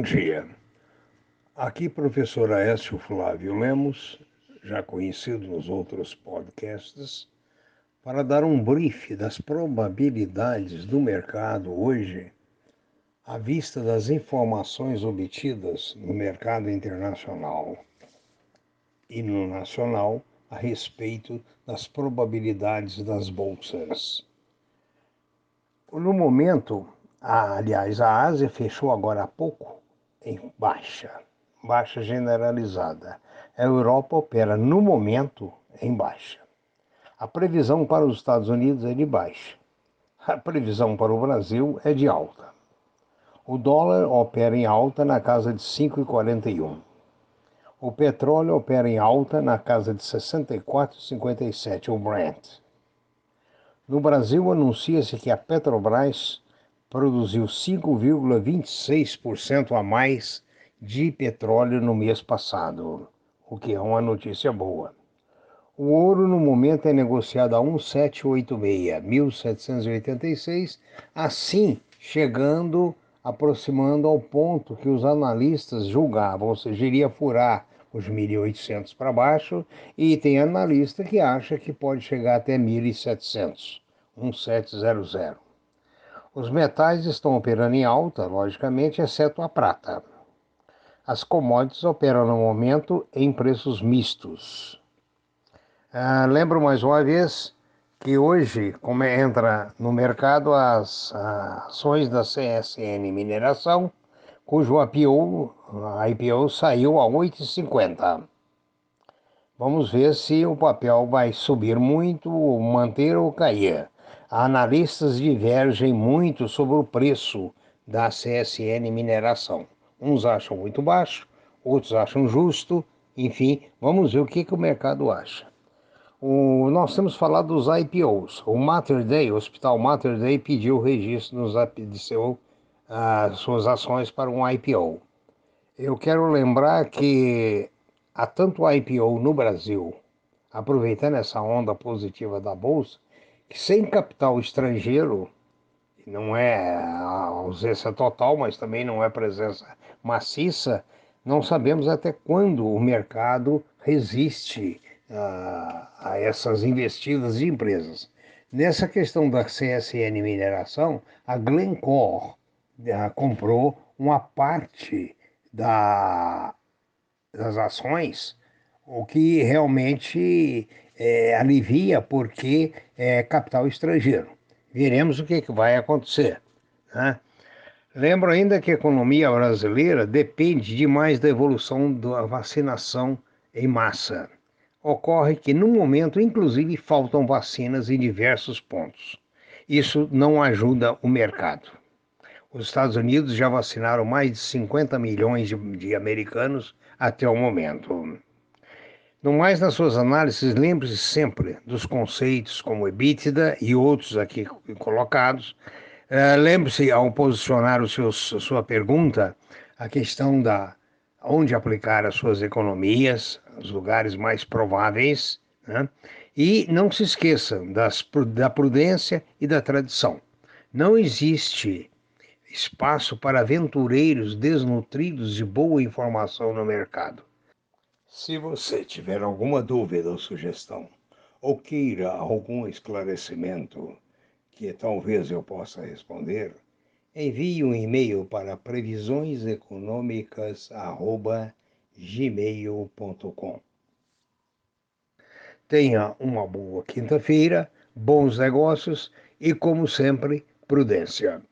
dia. Aqui, professor Aécio Flávio Lemos, já conhecido nos outros podcasts, para dar um brief das probabilidades do mercado hoje, à vista das informações obtidas no mercado internacional e no nacional a respeito das probabilidades das bolsas. No momento, aliás, a Ásia fechou agora há pouco em baixa, baixa generalizada. A Europa opera no momento em baixa. A previsão para os Estados Unidos é de baixa. A previsão para o Brasil é de alta. O dólar opera em alta na casa de 5,41. O petróleo opera em alta na casa de 64,57, o Brent. No Brasil, anuncia-se que a Petrobras produziu 5,26% a mais de petróleo no mês passado, o que é uma notícia boa. O ouro no momento é negociado a 1786, 1786, assim chegando, aproximando ao ponto que os analistas julgavam, ou seja, iria furar os 1.800 para baixo, e tem analista que acha que pode chegar até 1.700, 1700. Os metais estão operando em alta, logicamente, exceto a prata. As commodities operam no momento em preços mistos. Ah, lembro mais uma vez que hoje, como entra no mercado as ações da CSN Mineração, cujo IPO, IPO saiu a 8,50. Vamos ver se o papel vai subir muito, manter ou cair. Analistas divergem muito sobre o preço da CSN Mineração. Uns acham muito baixo, outros acham justo, enfim, vamos ver o que, que o mercado acha. O, nós temos falado dos IPOs. O Mater Day, o Hospital Mater Day, pediu o registro nos, de seu as suas ações para um IPO. Eu quero lembrar que há tanto IPO no Brasil, aproveitando essa onda positiva da Bolsa, sem capital estrangeiro, não é a ausência total, mas também não é presença maciça, não sabemos até quando o mercado resiste a, a essas investidas de empresas. Nessa questão da CSN Mineração, a Glencore comprou uma parte da, das ações, o que realmente é, alivia porque é capital estrangeiro. Veremos o que, que vai acontecer. Né? Lembro ainda que a economia brasileira depende demais da evolução da vacinação em massa. Ocorre que, no momento, inclusive, faltam vacinas em diversos pontos. Isso não ajuda o mercado. Os Estados Unidos já vacinaram mais de 50 milhões de, de americanos até o momento. No mais, nas suas análises, lembre-se sempre dos conceitos como EBITDA e outros aqui colocados. Uh, lembre-se, ao posicionar o seu, sua pergunta, a questão da onde aplicar as suas economias, os lugares mais prováveis, né? e não se esqueça das, da prudência e da tradição. Não existe espaço para aventureiros desnutridos de boa informação no mercado. Se você tiver alguma dúvida ou sugestão, ou queira algum esclarecimento que talvez eu possa responder, envie um e-mail para previsioneseconômicas@gmail.com. Tenha uma boa quinta-feira, bons negócios e, como sempre, prudência.